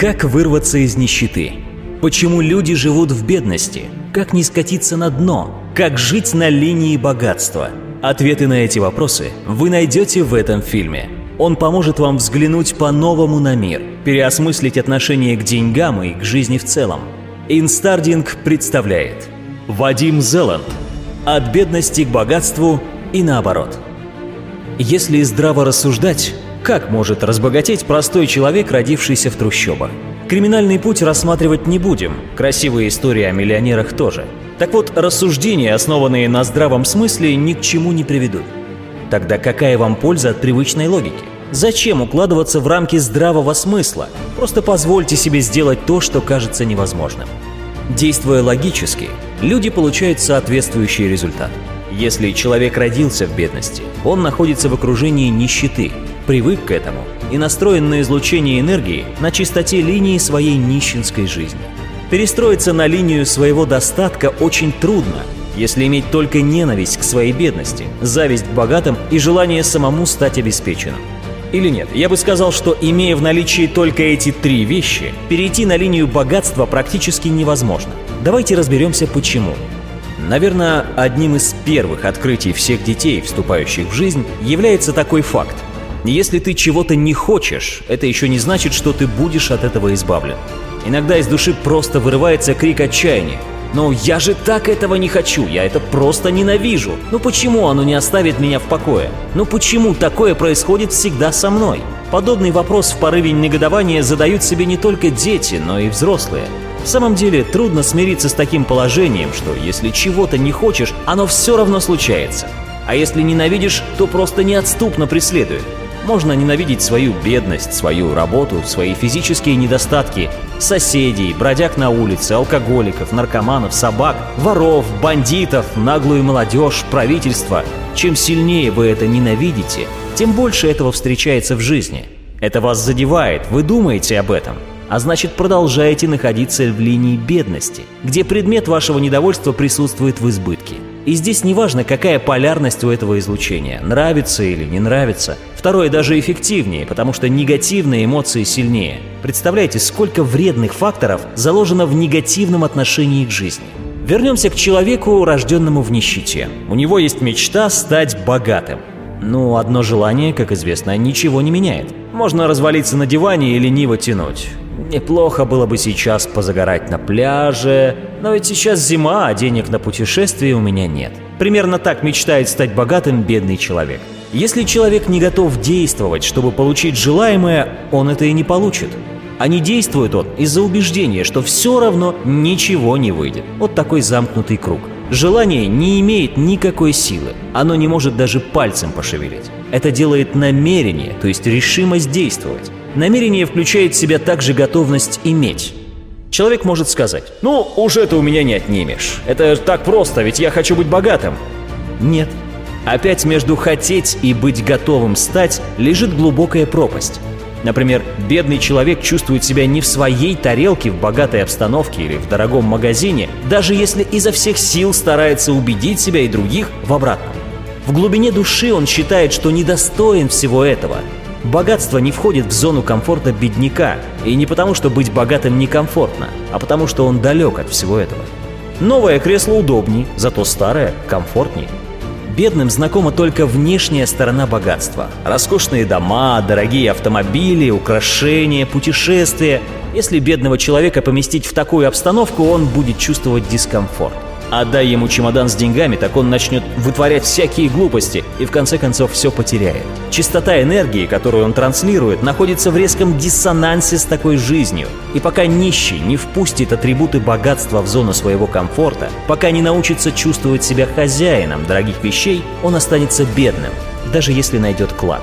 Как вырваться из нищеты? Почему люди живут в бедности? Как не скатиться на дно? Как жить на линии богатства? Ответы на эти вопросы вы найдете в этом фильме. Он поможет вам взглянуть по-новому на мир, переосмыслить отношение к деньгам и к жизни в целом. Инстардинг представляет Вадим Зеланд «От бедности к богатству и наоборот». Если здраво рассуждать, как может разбогатеть простой человек, родившийся в трущобах? Криминальный путь рассматривать не будем, красивые истории о миллионерах тоже. Так вот, рассуждения, основанные на здравом смысле, ни к чему не приведут. Тогда какая вам польза от привычной логики? Зачем укладываться в рамки здравого смысла? Просто позвольте себе сделать то, что кажется невозможным. Действуя логически, люди получают соответствующий результат. Если человек родился в бедности, он находится в окружении нищеты, привык к этому и настроен на излучение энергии на чистоте линии своей нищенской жизни. Перестроиться на линию своего достатка очень трудно, если иметь только ненависть к своей бедности, зависть к богатым и желание самому стать обеспеченным. Или нет, я бы сказал, что имея в наличии только эти три вещи, перейти на линию богатства практически невозможно. Давайте разберемся почему. Наверное, одним из первых открытий всех детей, вступающих в жизнь, является такой факт. Если ты чего-то не хочешь, это еще не значит, что ты будешь от этого избавлен. Иногда из души просто вырывается крик отчаяния. «Но я же так этого не хочу, я это просто ненавижу. Ну почему оно не оставит меня в покое? Ну почему такое происходит всегда со мной?» Подобный вопрос в порыве негодования задают себе не только дети, но и взрослые. В самом деле трудно смириться с таким положением, что если чего-то не хочешь, оно все равно случается. А если ненавидишь, то просто неотступно преследует. Можно ненавидеть свою бедность, свою работу, свои физические недостатки, соседей, бродяг на улице, алкоголиков, наркоманов, собак, воров, бандитов, наглую молодежь, правительство. Чем сильнее вы это ненавидите, тем больше этого встречается в жизни. Это вас задевает, вы думаете об этом, а значит продолжаете находиться в линии бедности, где предмет вашего недовольства присутствует в избытке. И здесь не важно, какая полярность у этого излучения, нравится или не нравится. Второе даже эффективнее, потому что негативные эмоции сильнее. Представляете, сколько вредных факторов заложено в негативном отношении к жизни. Вернемся к человеку, рожденному в нищете. У него есть мечта стать богатым. Но одно желание, как известно, ничего не меняет. Можно развалиться на диване и лениво тянуть. Неплохо было бы сейчас позагорать на пляже, но ведь сейчас зима, а денег на путешествие у меня нет. Примерно так мечтает стать богатым бедный человек. Если человек не готов действовать, чтобы получить желаемое, он это и не получит. А не действует он из-за убеждения, что все равно ничего не выйдет. Вот такой замкнутый круг. Желание не имеет никакой силы, оно не может даже пальцем пошевелить. Это делает намерение, то есть решимость действовать. Намерение включает в себя также готовность иметь. Человек может сказать, ну, уж это у меня не отнимешь. Это так просто, ведь я хочу быть богатым. Нет. Опять между хотеть и быть готовым стать лежит глубокая пропасть. Например, бедный человек чувствует себя не в своей тарелке в богатой обстановке или в дорогом магазине, даже если изо всех сил старается убедить себя и других в обратном. В глубине души он считает, что недостоин всего этого, Богатство не входит в зону комфорта бедняка, и не потому, что быть богатым некомфортно, а потому, что он далек от всего этого. Новое кресло удобнее, зато старое комфортнее. Бедным знакома только внешняя сторона богатства. Роскошные дома, дорогие автомобили, украшения, путешествия. Если бедного человека поместить в такую обстановку, он будет чувствовать дискомфорт. Отдай ему чемодан с деньгами, так он начнет вытворять всякие глупости и в конце концов все потеряет. Чистота энергии, которую он транслирует, находится в резком диссонансе с такой жизнью. И пока нищий не впустит атрибуты богатства в зону своего комфорта, пока не научится чувствовать себя хозяином дорогих вещей, он останется бедным, даже если найдет клад.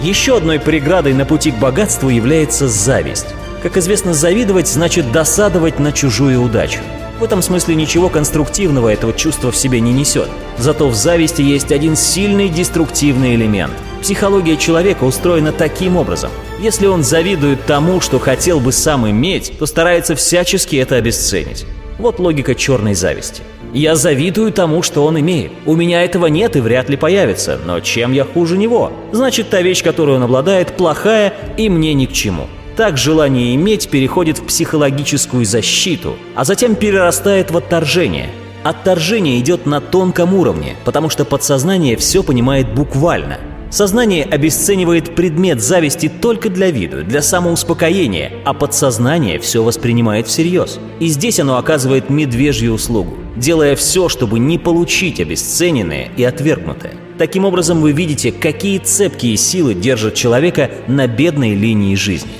Еще одной преградой на пути к богатству является зависть. Как известно, завидовать значит досадовать на чужую удачу. В этом смысле ничего конструктивного этого чувства в себе не несет. Зато в зависти есть один сильный деструктивный элемент. Психология человека устроена таким образом. Если он завидует тому, что хотел бы сам иметь, то старается всячески это обесценить. Вот логика черной зависти. Я завидую тому, что он имеет. У меня этого нет и вряд ли появится, но чем я хуже него? Значит, та вещь, которую он обладает, плохая и мне ни к чему. Так желание иметь переходит в психологическую защиту, а затем перерастает в отторжение. Отторжение идет на тонком уровне, потому что подсознание все понимает буквально – Сознание обесценивает предмет зависти только для виду, для самоуспокоения, а подсознание все воспринимает всерьез. И здесь оно оказывает медвежью услугу, делая все, чтобы не получить обесцененное и отвергнутое. Таким образом вы видите, какие цепкие силы держат человека на бедной линии жизни.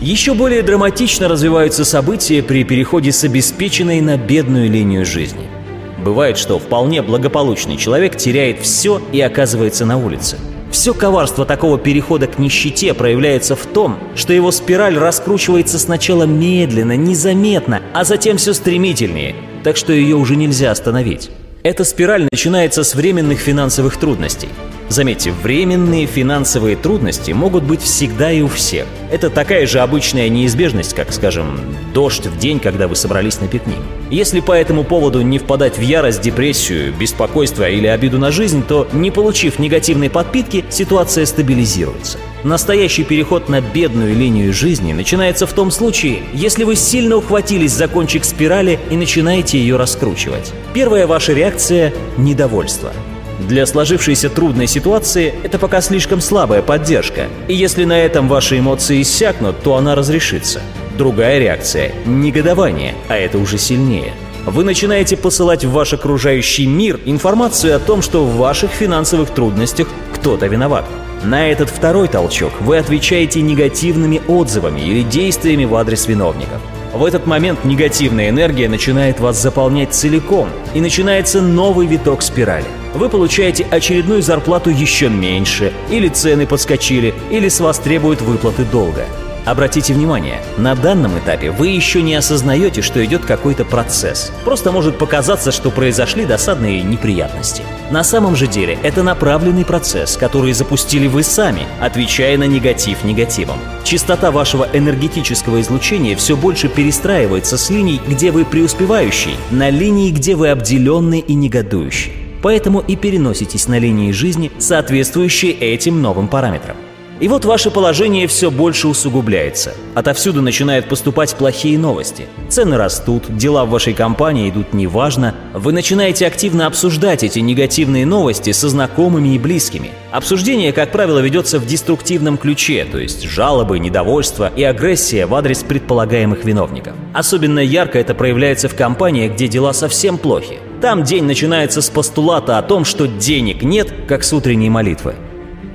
Еще более драматично развиваются события при переходе с обеспеченной на бедную линию жизни. Бывает, что вполне благополучный человек теряет все и оказывается на улице. Все коварство такого перехода к нищете проявляется в том, что его спираль раскручивается сначала медленно, незаметно, а затем все стремительнее, так что ее уже нельзя остановить. Эта спираль начинается с временных финансовых трудностей. Заметьте, временные финансовые трудности могут быть всегда и у всех. Это такая же обычная неизбежность, как, скажем, дождь в день, когда вы собрались на пикник. Если по этому поводу не впадать в ярость, депрессию, беспокойство или обиду на жизнь, то, не получив негативной подпитки, ситуация стабилизируется. Настоящий переход на бедную линию жизни начинается в том случае, если вы сильно ухватились за кончик спирали и начинаете ее раскручивать. Первая ваша реакция – недовольство. Для сложившейся трудной ситуации это пока слишком слабая поддержка, и если на этом ваши эмоции иссякнут, то она разрешится. Другая реакция – негодование, а это уже сильнее. Вы начинаете посылать в ваш окружающий мир информацию о том, что в ваших финансовых трудностях кто-то виноват. На этот второй толчок вы отвечаете негативными отзывами или действиями в адрес виновников. В этот момент негативная энергия начинает вас заполнять целиком, и начинается новый виток спирали. Вы получаете очередную зарплату еще меньше, или цены подскочили, или с вас требуют выплаты долга. Обратите внимание, на данном этапе вы еще не осознаете, что идет какой-то процесс. Просто может показаться, что произошли досадные неприятности. На самом же деле это направленный процесс, который запустили вы сами, отвечая на негатив негативом. Частота вашего энергетического излучения все больше перестраивается с линий, где вы преуспевающий, на линии, где вы обделенный и негодующий. Поэтому и переноситесь на линии жизни, соответствующие этим новым параметрам. И вот ваше положение все больше усугубляется. Отовсюду начинают поступать плохие новости. Цены растут, дела в вашей компании идут неважно. Вы начинаете активно обсуждать эти негативные новости со знакомыми и близкими. Обсуждение, как правило, ведется в деструктивном ключе, то есть жалобы, недовольство и агрессия в адрес предполагаемых виновников. Особенно ярко это проявляется в компаниях, где дела совсем плохи. Там день начинается с постулата о том, что денег нет, как с утренней молитвы.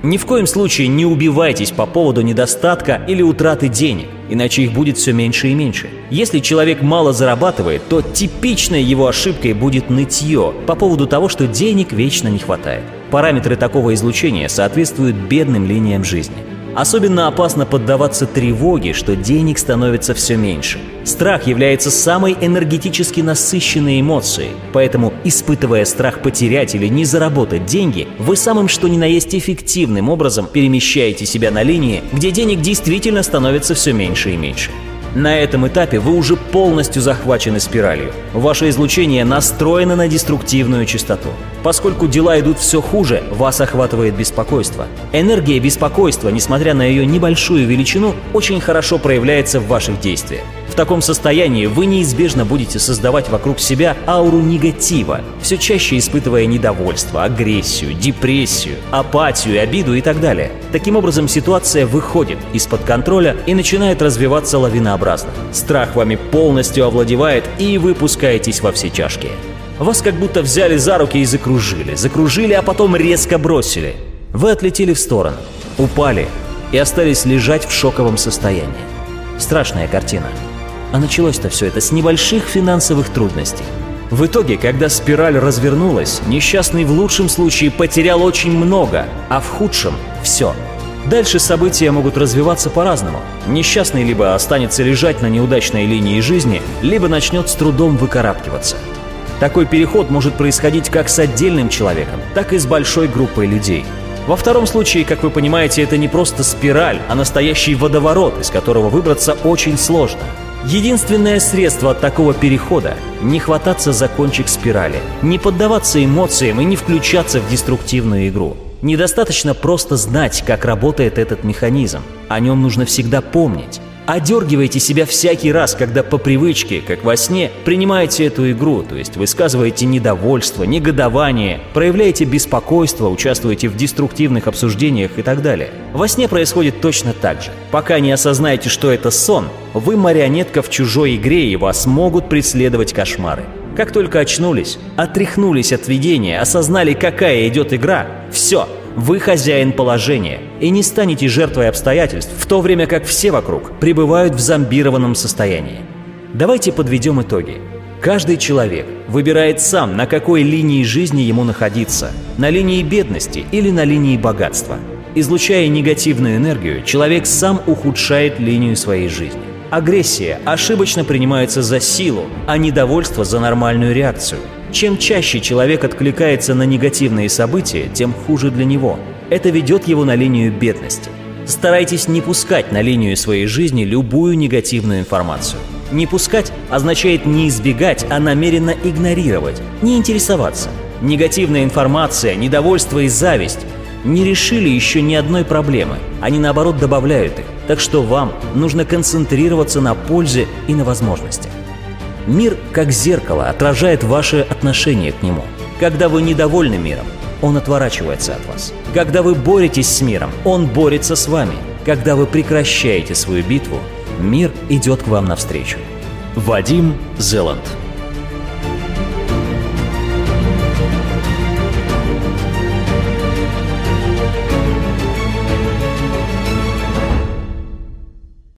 Ни в коем случае не убивайтесь по поводу недостатка или утраты денег, иначе их будет все меньше и меньше. Если человек мало зарабатывает, то типичной его ошибкой будет нытье по поводу того, что денег вечно не хватает. Параметры такого излучения соответствуют бедным линиям жизни. Особенно опасно поддаваться тревоге, что денег становится все меньше. Страх является самой энергетически насыщенной эмоцией, поэтому, испытывая страх потерять или не заработать деньги, вы самым что ни на есть эффективным образом перемещаете себя на линии, где денег действительно становится все меньше и меньше. На этом этапе вы уже полностью захвачены спиралью. Ваше излучение настроено на деструктивную частоту. Поскольку дела идут все хуже, вас охватывает беспокойство. Энергия беспокойства, несмотря на ее небольшую величину, очень хорошо проявляется в ваших действиях. В таком состоянии вы неизбежно будете создавать вокруг себя ауру негатива, все чаще испытывая недовольство, агрессию, депрессию, апатию, обиду и так далее. Таким образом, ситуация выходит из-под контроля и начинает развиваться лавинообразно. Страх вами полностью овладевает и вы пускаетесь во все чашки. Вас как будто взяли за руки и закружили, закружили, а потом резко бросили. Вы отлетели в сторону, упали и остались лежать в шоковом состоянии. Страшная картина. А началось-то все это с небольших финансовых трудностей. В итоге, когда спираль развернулась, несчастный в лучшем случае потерял очень много, а в худшем – все. Дальше события могут развиваться по-разному. Несчастный либо останется лежать на неудачной линии жизни, либо начнет с трудом выкарабкиваться. Такой переход может происходить как с отдельным человеком, так и с большой группой людей. Во втором случае, как вы понимаете, это не просто спираль, а настоящий водоворот, из которого выбраться очень сложно – Единственное средство от такого перехода – не хвататься за кончик спирали, не поддаваться эмоциям и не включаться в деструктивную игру. Недостаточно просто знать, как работает этот механизм. О нем нужно всегда помнить. Одергивайте себя всякий раз, когда по привычке, как во сне, принимаете эту игру, то есть высказываете недовольство, негодование, проявляете беспокойство, участвуете в деструктивных обсуждениях и так далее. Во сне происходит точно так же. Пока не осознаете, что это сон, вы марионетка в чужой игре и вас могут преследовать кошмары. Как только очнулись, отряхнулись от видения, осознали, какая идет игра, все – вы хозяин положения и не станете жертвой обстоятельств, в то время как все вокруг пребывают в зомбированном состоянии. Давайте подведем итоги. Каждый человек выбирает сам, на какой линии жизни ему находиться – на линии бедности или на линии богатства. Излучая негативную энергию, человек сам ухудшает линию своей жизни. Агрессия ошибочно принимается за силу, а недовольство за нормальную реакцию – чем чаще человек откликается на негативные события, тем хуже для него. Это ведет его на линию бедности. Старайтесь не пускать на линию своей жизни любую негативную информацию. Не пускать означает не избегать, а намеренно игнорировать, не интересоваться. Негативная информация, недовольство и зависть не решили еще ни одной проблемы, они наоборот добавляют их. Так что вам нужно концентрироваться на пользе и на возможностях. Мир, как зеркало, отражает ваше отношение к нему. Когда вы недовольны миром, он отворачивается от вас. Когда вы боретесь с миром, он борется с вами. Когда вы прекращаете свою битву, мир идет к вам навстречу. Вадим Зеланд